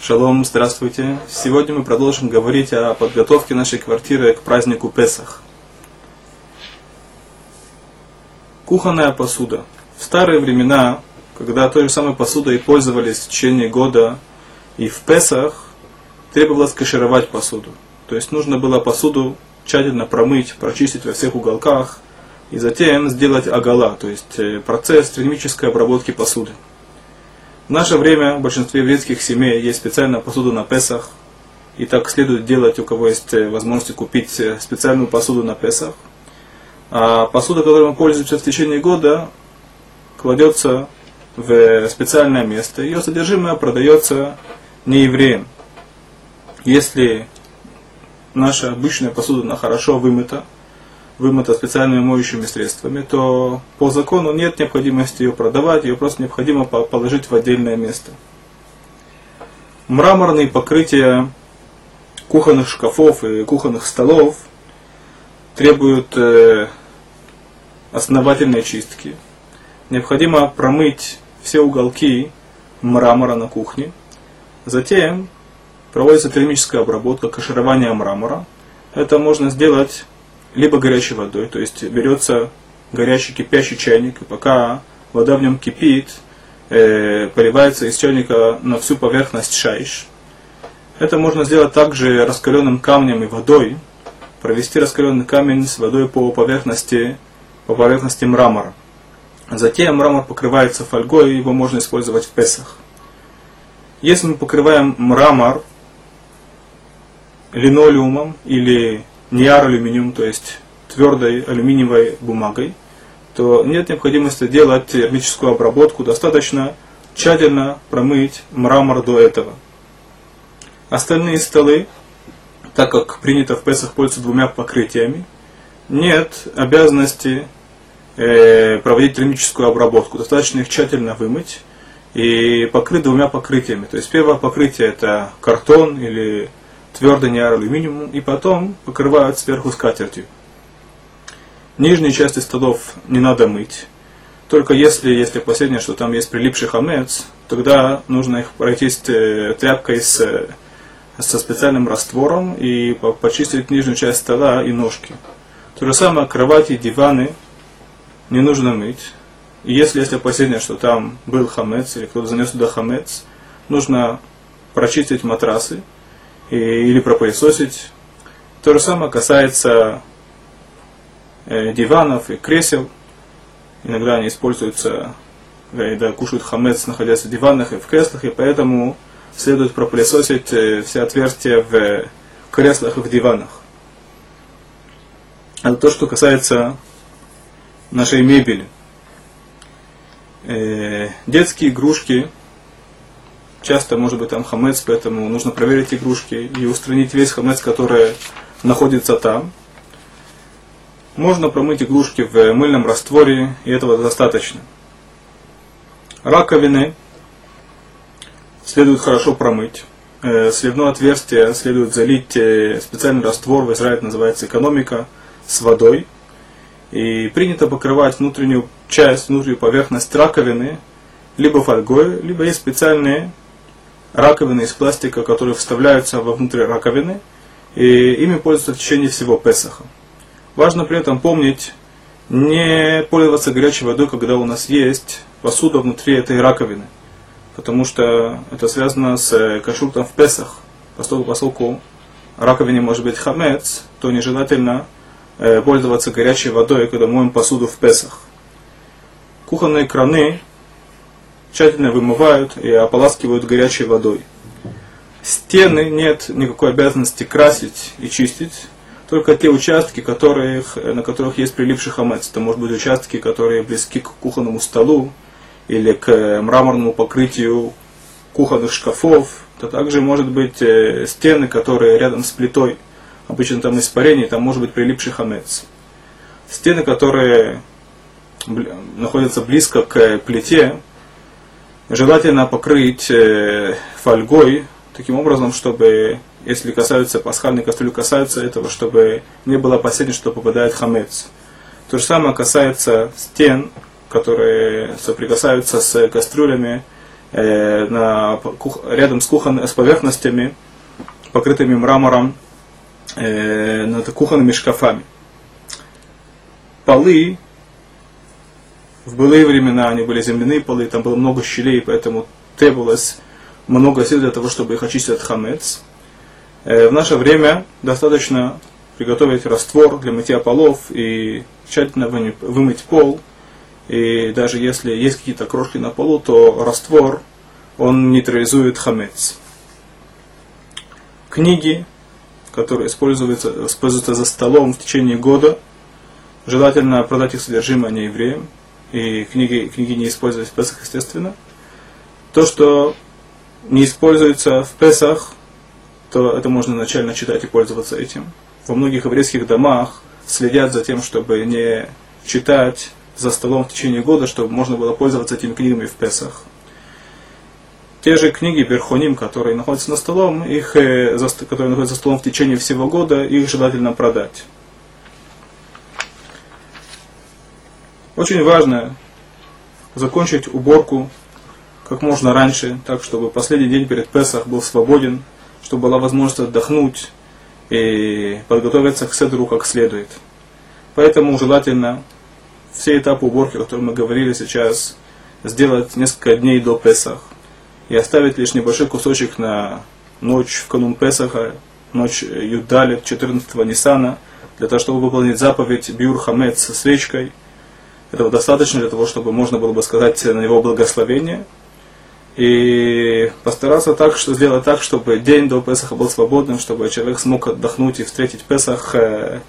Шалом, здравствуйте. Сегодня мы продолжим говорить о подготовке нашей квартиры к празднику Песах. Кухонная посуда. В старые времена, когда той же самой посудой пользовались в течение года и в Песах, требовалось кашировать посуду. То есть нужно было посуду тщательно промыть, прочистить во всех уголках и затем сделать агала, то есть э, процесс термической обработки посуды. В наше время в большинстве еврейских семей есть специальная посуда на Песах. И так следует делать, у кого есть э, возможность купить э, специальную посуду на Песах. А посуда, которой мы пользуемся в течение года, кладется в специальное место. Ее содержимое продается не евреям. Если наша обычная посуда хорошо вымыта, вымыта специальными моющими средствами, то по закону нет необходимости ее продавать, ее просто необходимо положить в отдельное место. Мраморные покрытия кухонных шкафов и кухонных столов требуют э, основательной чистки. Необходимо промыть все уголки мрамора на кухне. Затем проводится термическая обработка, каширование мрамора. Это можно сделать либо горячей водой, то есть берется горячий кипящий чайник, и пока вода в нем кипит, э, поливается из чайника на всю поверхность шайш. Это можно сделать также раскаленным камнем и водой, провести раскаленный камень с водой по поверхности, по поверхности мрамора. Затем мрамор покрывается фольгой, его можно использовать в Песах. Если мы покрываем мрамор линолеумом или неар-алюминиум, то есть твердой алюминиевой бумагой, то нет необходимости делать термическую обработку, достаточно тщательно промыть мрамор до этого. Остальные столы, так как принято в Песах пользоваться двумя покрытиями, нет обязанности э, проводить термическую обработку. Достаточно их тщательно вымыть и покрыть двумя покрытиями. То есть первое покрытие это картон или твердый неалюминиум и потом покрывают сверху скатертью. Нижние части столов не надо мыть. Только если есть опасение, что там есть прилипший хамец, тогда нужно их пройтись э, тряпкой с, со специальным раствором и почистить нижнюю часть стола и ножки. То же самое кровати, диваны не нужно мыть. И если есть опасение, что там был хамец или кто-то занес туда хамец, нужно прочистить матрасы, и, или пропылесосить. То же самое касается э, диванов и кресел. Иногда они используются, когда кушают хамец, находясь в диванах и в креслах, и поэтому следует пропылесосить э, все отверстия в креслах и в диванах. Это то, что касается нашей мебели. Э, детские игрушки часто может быть там хамец, поэтому нужно проверить игрушки и устранить весь хамец, который находится там. Можно промыть игрушки в мыльном растворе, и этого достаточно. Раковины следует хорошо промыть. Э, сливное отверстие следует залить э, специальный раствор, в Израиле называется экономика, с водой. И принято покрывать внутреннюю часть, внутреннюю поверхность раковины либо фольгой, либо есть специальные раковины из пластика, которые вставляются вовнутрь раковины, и ими пользуются в течение всего Песаха. Важно при этом помнить, не пользоваться горячей водой, когда у нас есть посуда внутри этой раковины, потому что это связано с кашрутом в Песах, поскольку, поскольку раковине может быть хамец, то нежелательно э, пользоваться горячей водой, когда моем посуду в Песах. Кухонные краны тщательно вымывают и ополаскивают горячей водой. Стены нет никакой обязанности красить и чистить, только те участки, которых, на которых есть прилипший хамец. Это может быть участки, которые близки к кухонному столу или к мраморному покрытию кухонных шкафов. Это также может быть э, стены, которые рядом с плитой. Обычно там испарение, там может быть прилипший хамец. Стены, которые находятся близко к плите, желательно покрыть э, фольгой, таким образом, чтобы, если касаются пасхальной кастрюли, касаются этого, чтобы не было опасения, что попадает хамец. То же самое касается стен, которые соприкасаются с кастрюлями э, на, рядом с, кухон, с поверхностями, покрытыми мрамором, э, над кухонными шкафами. Полы в былые времена они были земляные полы, там было много щелей, поэтому требовалось много сил для того, чтобы их очистить от хамец. Э, в наше время достаточно приготовить раствор для мытья полов и тщательно вымыть пол. И даже если есть какие-то крошки на полу, то раствор, он нейтрализует хамец. Книги, которые используются, используются за столом в течение года, желательно продать их содержимое не евреям, и книги, книги не использовать в Песах, естественно. То, что не используется в Песах, то это можно начально читать и пользоваться этим. Во многих еврейских домах следят за тем, чтобы не читать за столом в течение года, чтобы можно было пользоваться этими книгами в Песах. Те же книги Берхоним, которые находятся на столом, их, э, которые находятся за столом в течение всего года, их желательно продать. Очень важно закончить уборку как можно раньше, так чтобы последний день перед Песах был свободен, чтобы была возможность отдохнуть и подготовиться к седру как следует. Поэтому желательно все этапы уборки, о которых мы говорили сейчас, сделать несколько дней до Песах и оставить лишь небольшой кусочек на ночь в канун Песаха, ночь Юдалит 14 Нисана, для того, чтобы выполнить заповедь Бюр Хамец со свечкой – этого достаточно для того, чтобы можно было бы сказать на него благословение. И постараться так, что сделать так, чтобы день до Песаха был свободным, чтобы человек смог отдохнуть и встретить Песах э,